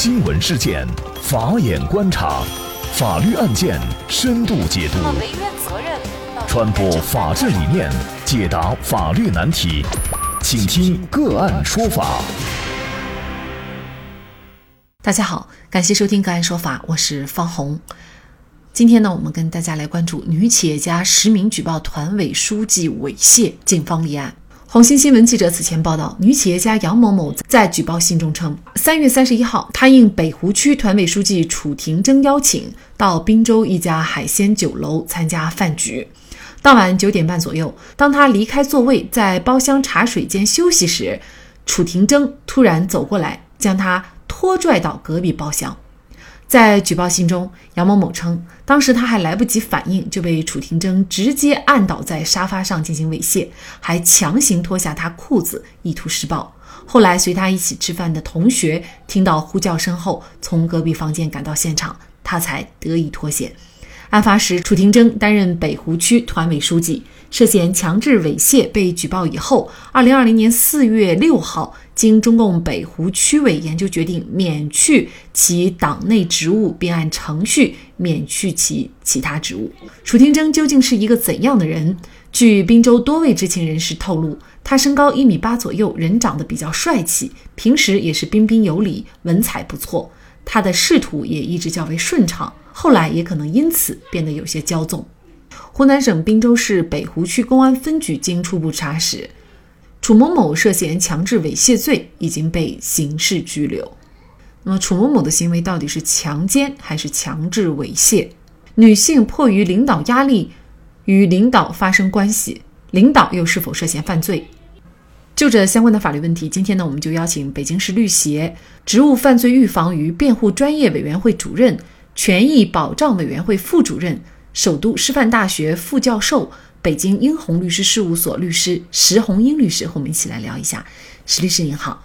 新闻事件，法眼观察，法律案件深度解读，传播法治理念，解答法律难题，请听个案说法。大家好，感谢收听个案说法，我是方红。今天呢，我们跟大家来关注女企业家实名举报团委书记猥亵，警方立案。红星新闻记者此前报道，女企业家杨某某在举报信中称，三月三十一号，她应北湖区团委书记楚廷征邀请，到滨州一家海鲜酒楼参加饭局。当晚九点半左右，当她离开座位，在包厢茶水间休息时，楚廷征突然走过来，将她拖拽到隔壁包厢。在举报信中，杨某某称，当时他还来不及反应，就被楚廷铮直接按倒在沙发上进行猥亵，还强行脱下他裤子，意图施暴。后来随他一起吃饭的同学听到呼叫声后，从隔壁房间赶到现场，他才得以脱险。案发时，楚廷铮担任北湖区团委书记，涉嫌强制猥亵被举报以后，二零二零年四月六号，经中共北湖区委研究决定，免去其党内职务，并按程序免去其其他职务。楚廷征究竟是一个怎样的人？据滨州多位知情人士透露，他身高一米八左右，人长得比较帅气，平时也是彬彬有礼，文采不错。他的仕途也一直较为顺畅。后来也可能因此变得有些骄纵。湖南省滨州市北湖区公安分局经初步查实，楚某某涉嫌强制猥亵罪，已经被刑事拘留。那么，楚某某的行为到底是强奸还是强制猥亵？女性迫于领导压力与领导发生关系，领导又是否涉嫌犯罪？就这相关的法律问题，今天呢，我们就邀请北京市律协职务犯罪预防与辩护专业委员会主任。权益保障委员会副主任、首都师范大学副教授、北京英宏律师事务所律师石红英律师和我们一起来聊一下。石律师您好，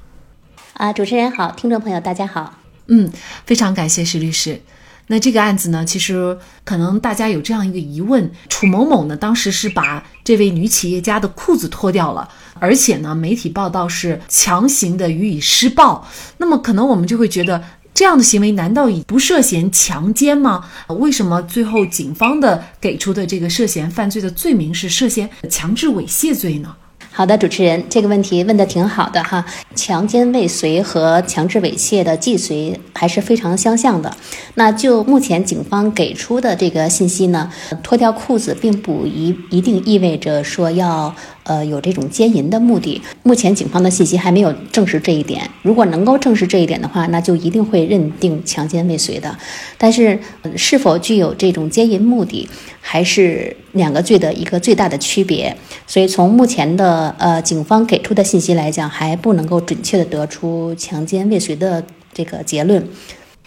啊，主持人好，听众朋友大家好。嗯，非常感谢石律师。那这个案子呢，其实可能大家有这样一个疑问：楚某某呢，当时是把这位女企业家的裤子脱掉了，而且呢，媒体报道是强行的予以施暴。那么可能我们就会觉得。这样的行为难道已不涉嫌强奸吗？为什么最后警方的给出的这个涉嫌犯罪的罪名是涉嫌强制猥亵罪呢？好的，主持人，这个问题问的挺好的哈。强奸未遂和强制猥亵的既遂还是非常相像的。那就目前警方给出的这个信息呢，脱掉裤子并不一一定意味着说要呃有这种奸淫的目的。目前警方的信息还没有证实这一点。如果能够证实这一点的话，那就一定会认定强奸未遂的。但是是否具有这种奸淫目的，还是两个罪的一个最大的区别。所以从目前的呃，警方给出的信息来讲，还不能够准确的得出强奸未遂的这个结论。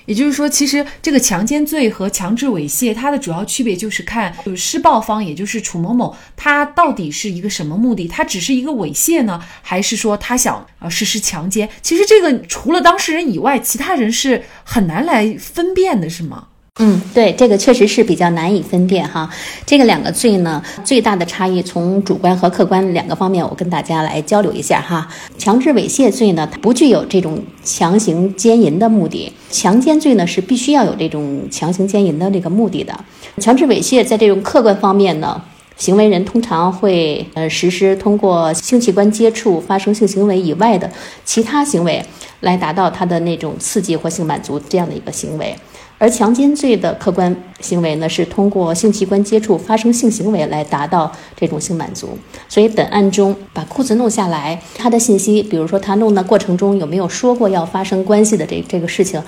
也就是说，其实这个强奸罪和强制猥亵，它的主要区别就是看，就是施暴方，也就是楚某某，他到底是一个什么目的？他只是一个猥亵呢，还是说他想呃实施强奸？其实这个除了当事人以外，其他人是很难来分辨的，是吗？嗯，对，这个确实是比较难以分辨哈。这个两个罪呢，最大的差异从主观和客观两个方面，我跟大家来交流一下哈。强制猥亵罪呢，它不具有这种强行奸淫的目的；强奸罪呢，是必须要有这种强行奸淫的这个目的的。强制猥亵在这种客观方面呢，行为人通常会呃实施通过性器官接触发生性行为以外的其他行为，来达到他的那种刺激或性满足这样的一个行为。而强奸罪的客观行为呢，是通过性器官接触发生性行为来达到这种性满足。所以本案中把裤子弄下来，他的信息，比如说他弄的过程中有没有说过要发生关系的这这个事情，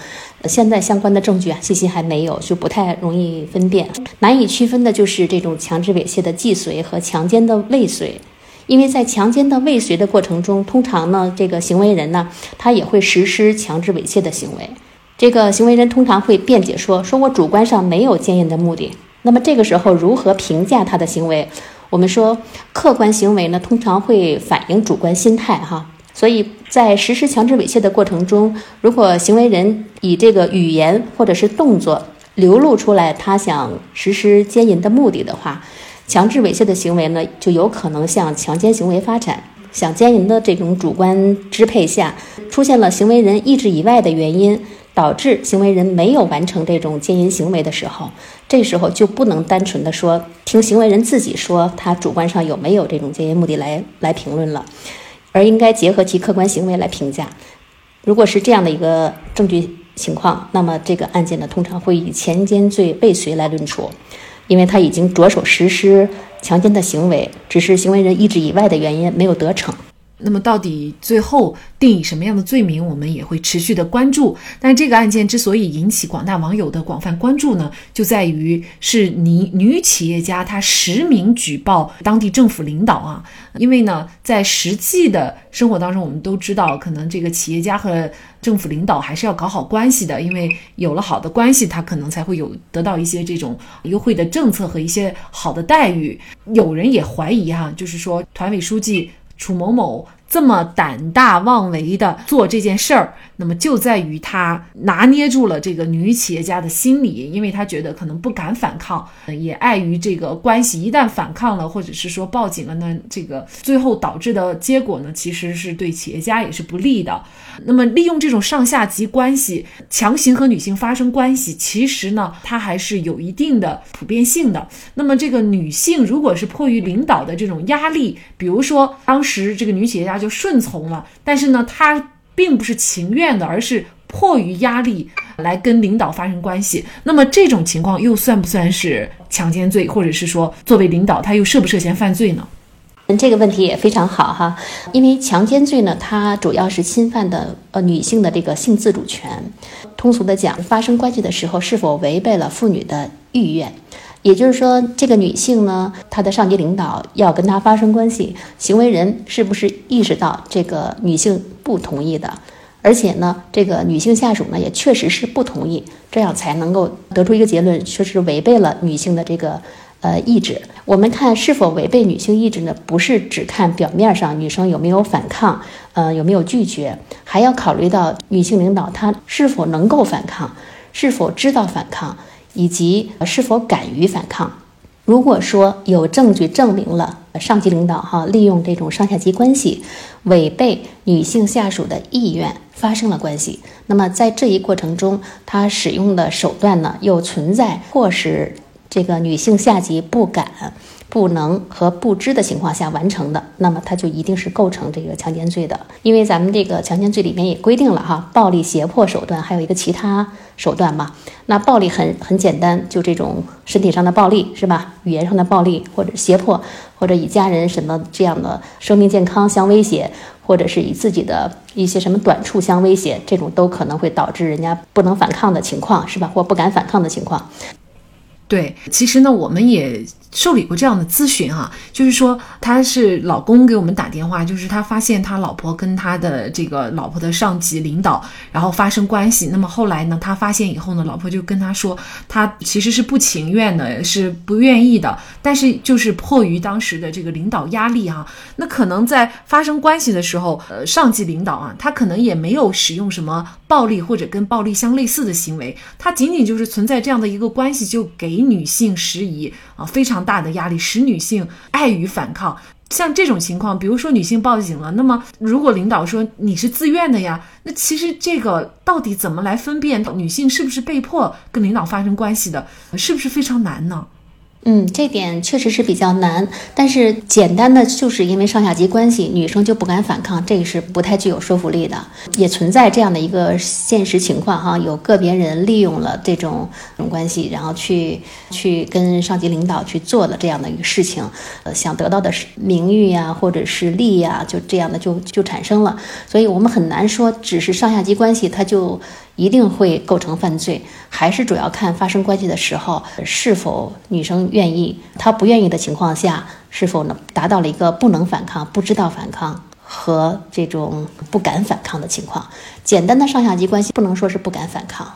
现在相关的证据啊信息还没有，就不太容易分辨。难以区分的就是这种强制猥亵的既遂和强奸的未遂，因为在强奸的未遂的过程中，通常呢这个行为人呢他也会实施强制猥亵的行为。这个行为人通常会辩解说：“说我主观上没有奸淫的目的。”那么这个时候如何评价他的行为？我们说，客观行为呢，通常会反映主观心态哈。所以在实施强制猥亵的过程中，如果行为人以这个语言或者是动作流露出来他想实施奸淫的目的的话，强制猥亵的行为呢，就有可能向强奸行为发展。想奸淫的这种主观支配下，出现了行为人意志以外的原因，导致行为人没有完成这种奸淫行为的时候，这时候就不能单纯的说听行为人自己说他主观上有没有这种奸淫目的来来评论了，而应该结合其客观行为来评价。如果是这样的一个证据情况，那么这个案件呢，通常会以强奸罪未遂来论处，因为他已经着手实施强奸的行为，只是行为人意志以外的原因没有得逞。那么到底最后定以什么样的罪名，我们也会持续的关注。但这个案件之所以引起广大网友的广泛关注呢，就在于是女女企业家她实名举报当地政府领导啊。因为呢，在实际的生活当中，我们都知道，可能这个企业家和政府领导还是要搞好关系的，因为有了好的关系，他可能才会有得到一些这种优惠的政策和一些好的待遇。有人也怀疑哈，就是说团委书记。楚某某这么胆大妄为的做这件事儿，那么就在于他拿捏住了这个女企业家的心理，因为他觉得可能不敢反抗，也碍于这个关系，一旦反抗了，或者是说报警了呢，这个最后导致的结果呢，其实是对企业家也是不利的。那么利用这种上下级关系强行和女性发生关系，其实呢，它还是有一定的普遍性的。那么这个女性如果是迫于领导的这种压力，比如说当时这个女企业家就顺从了，但是呢，他并不是情愿的，而是迫于压力来跟领导发生关系。那么这种情况又算不算是强奸罪，或者是说作为领导他又涉不涉嫌犯罪呢？这个问题也非常好哈，因为强奸罪呢，它主要是侵犯的呃女性的这个性自主权。通俗的讲，发生关系的时候是否违背了妇女的意愿，也就是说，这个女性呢，她的上级领导要跟她发生关系，行为人是不是意识到这个女性不同意的，而且呢，这个女性下属呢也确实是不同意，这样才能够得出一个结论，说是违背了女性的这个。呃，意志，我们看是否违背女性意志呢？不是只看表面上女生有没有反抗，呃，有没有拒绝，还要考虑到女性领导她是否能够反抗，是否知道反抗，以及是否敢于反抗。如果说有证据证明了上级领导哈利用这种上下级关系，违背女性下属的意愿发生了关系，那么在这一过程中，他使用的手段呢，又存在迫使。这个女性下级不敢、不能和不知的情况下完成的，那么它就一定是构成这个强奸罪的。因为咱们这个强奸罪里面也规定了哈，暴力胁迫手段还有一个其他手段嘛。那暴力很很简单，就这种身体上的暴力是吧？语言上的暴力或者胁迫，或者以家人什么这样的生命健康相威胁，或者是以自己的一些什么短处相威胁，这种都可能会导致人家不能反抗的情况是吧？或不敢反抗的情况。对，其实呢，我们也。受理过这样的咨询哈，就是说他是老公给我们打电话，就是他发现他老婆跟他的这个老婆的上级领导然后发生关系，那么后来呢，他发现以后呢，老婆就跟他说，他其实是不情愿的，是不愿意的，但是就是迫于当时的这个领导压力哈，那可能在发生关系的时候，呃，上级领导啊，他可能也没有使用什么暴力或者跟暴力相类似的行为，他仅仅就是存在这样的一个关系，就给女性施以啊非常。大的压力使女性碍于反抗，像这种情况，比如说女性报警了，那么如果领导说你是自愿的呀，那其实这个到底怎么来分辨女性是不是被迫跟领导发生关系的，是不是非常难呢？嗯，这点确实是比较难，但是简单的就是因为上下级关系，女生就不敢反抗，这个是不太具有说服力的。也存在这样的一个现实情况哈，有个别人利用了这种这种关系，然后去去跟上级领导去做了这样的一个事情，呃，想得到的是名誉呀，或者是利呀，就这样的就就产生了。所以我们很难说，只是上下级关系，它就。一定会构成犯罪，还是主要看发生关系的时候是否女生愿意，她不愿意的情况下，是否能达到了一个不能反抗、不知道反抗和这种不敢反抗的情况。简单的上下级关系不能说是不敢反抗。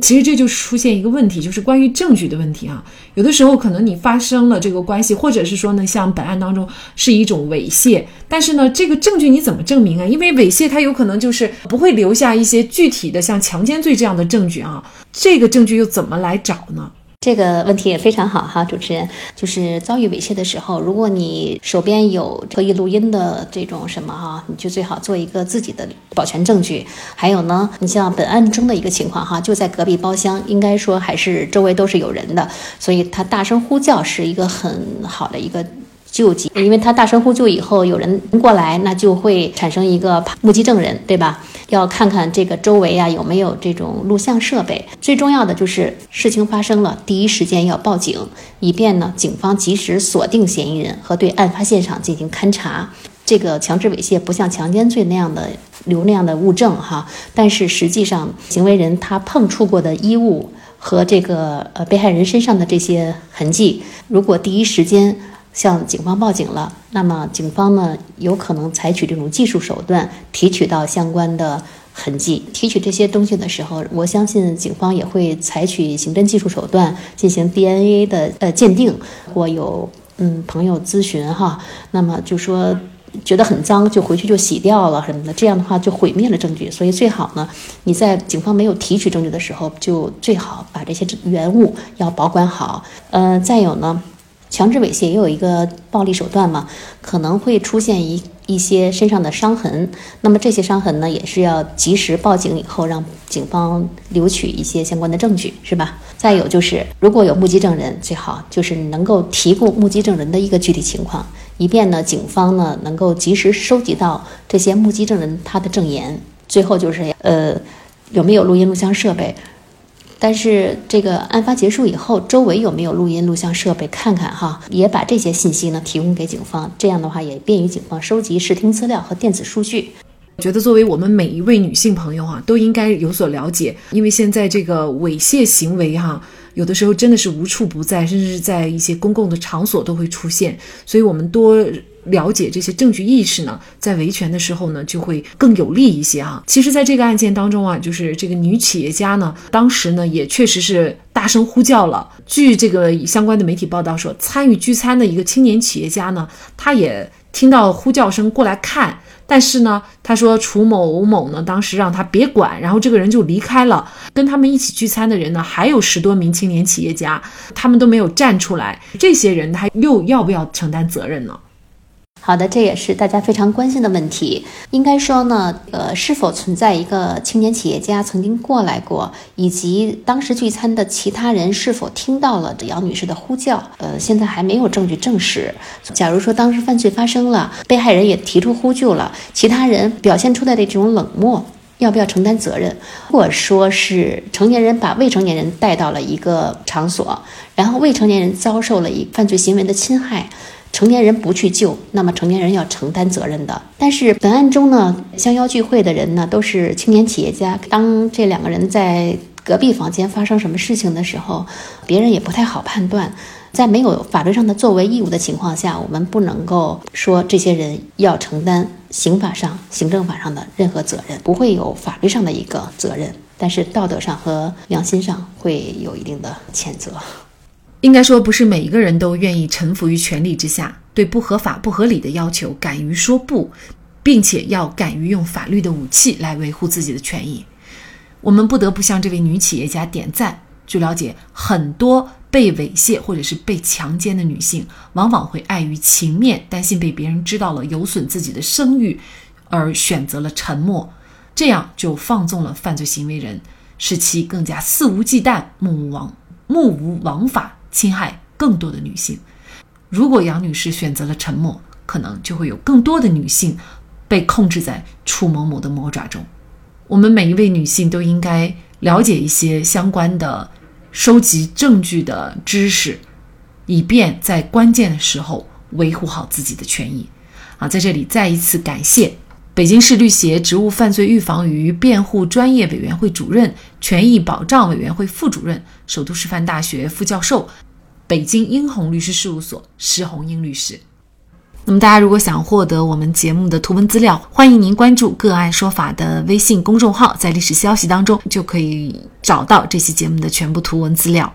其实这就出现一个问题，就是关于证据的问题啊。有的时候可能你发生了这个关系，或者是说呢，像本案当中是一种猥亵，但是呢，这个证据你怎么证明啊？因为猥亵它有可能就是不会留下一些具体的像强奸罪这样的证据啊。这个证据又怎么来找呢？这个问题也非常好哈，主持人，就是遭遇猥亵的时候，如果你手边有可以录音的这种什么哈，你就最好做一个自己的保全证据。还有呢，你像本案中的一个情况哈，就在隔壁包厢，应该说还是周围都是有人的，所以他大声呼叫是一个很好的一个。救济，因为他大声呼救以后，有人过来，那就会产生一个目击证人，对吧？要看看这个周围啊有没有这种录像设备。最重要的就是事情发生了，第一时间要报警，以便呢警方及时锁定嫌疑人和对案发现场进行勘查。这个强制猥亵不像强奸罪那样的留那样的物证哈，但是实际上行为人他碰触过的衣物和这个呃被害人身上的这些痕迹，如果第一时间。向警方报警了，那么警方呢有可能采取这种技术手段提取到相关的痕迹。提取这些东西的时候，我相信警方也会采取刑侦技术手段进行 DNA 的呃鉴定。或有嗯朋友咨询哈，那么就说觉得很脏，就回去就洗掉了什么的，这样的话就毁灭了证据。所以最好呢，你在警方没有提取证据的时候，就最好把这些原物要保管好。呃，再有呢。强制猥亵也有一个暴力手段嘛，可能会出现一一些身上的伤痕，那么这些伤痕呢，也是要及时报警以后，让警方留取一些相关的证据，是吧？再有就是，如果有目击证人，最好就是能够提供目击证人的一个具体情况，以便呢，警方呢能够及时收集到这些目击证人他的证言。最后就是，呃，有没有录音录像设备？但是这个案发结束以后，周围有没有录音录像设备？看看哈，也把这些信息呢提供给警方，这样的话也便于警方收集视听资料和电子数据。我觉得作为我们每一位女性朋友啊，都应该有所了解，因为现在这个猥亵行为哈，有的时候真的是无处不在，甚至是在一些公共的场所都会出现，所以我们多。了解这些证据意识呢，在维权的时候呢，就会更有利一些啊。其实，在这个案件当中啊，就是这个女企业家呢，当时呢也确实是大声呼叫了。据这个相关的媒体报道说，参与聚餐的一个青年企业家呢，他也听到呼叫声过来看，但是呢，他说楚某某呢，当时让他别管，然后这个人就离开了。跟他们一起聚餐的人呢，还有十多名青年企业家，他们都没有站出来。这些人他又要不要承担责任呢？好的，这也是大家非常关心的问题。应该说呢，呃，是否存在一个青年企业家曾经过来过，以及当时聚餐的其他人是否听到了杨女士的呼叫，呃，现在还没有证据证实。假如说当时犯罪发生了，被害人也提出呼救了，其他人表现出来的这种冷漠，要不要承担责任？或者说是成年人把未成年人带到了一个场所，然后未成年人遭受了一犯罪行为的侵害。成年人不去救，那么成年人要承担责任的。但是本案中呢，相邀聚会的人呢都是青年企业家。当这两个人在隔壁房间发生什么事情的时候，别人也不太好判断。在没有法律上的作为义务的情况下，我们不能够说这些人要承担刑法上、行政法上的任何责任，不会有法律上的一个责任，但是道德上和良心上会有一定的谴责。应该说，不是每一个人都愿意臣服于权力之下，对不合法、不合理的要求敢于说不，并且要敢于用法律的武器来维护自己的权益。我们不得不向这位女企业家点赞。据了解，很多被猥亵或者是被强奸的女性，往往会碍于情面，担心被别人知道了有损自己的声誉，而选择了沉默，这样就放纵了犯罪行为人，使其更加肆无忌惮、目无王目无王法。侵害更多的女性。如果杨女士选择了沉默，可能就会有更多的女性被控制在楚某某的魔爪中。我们每一位女性都应该了解一些相关的收集证据的知识，以便在关键的时候维护好自己的权益。啊，在这里再一次感谢北京市律协职务犯罪预防与辩护专业委员会主任、权益保障委员会副主任。首都师范大学副教授，北京英宏律师事务所施红英律师。那么，大家如果想获得我们节目的图文资料，欢迎您关注“个案说法”的微信公众号，在历史消息当中就可以找到这期节目的全部图文资料。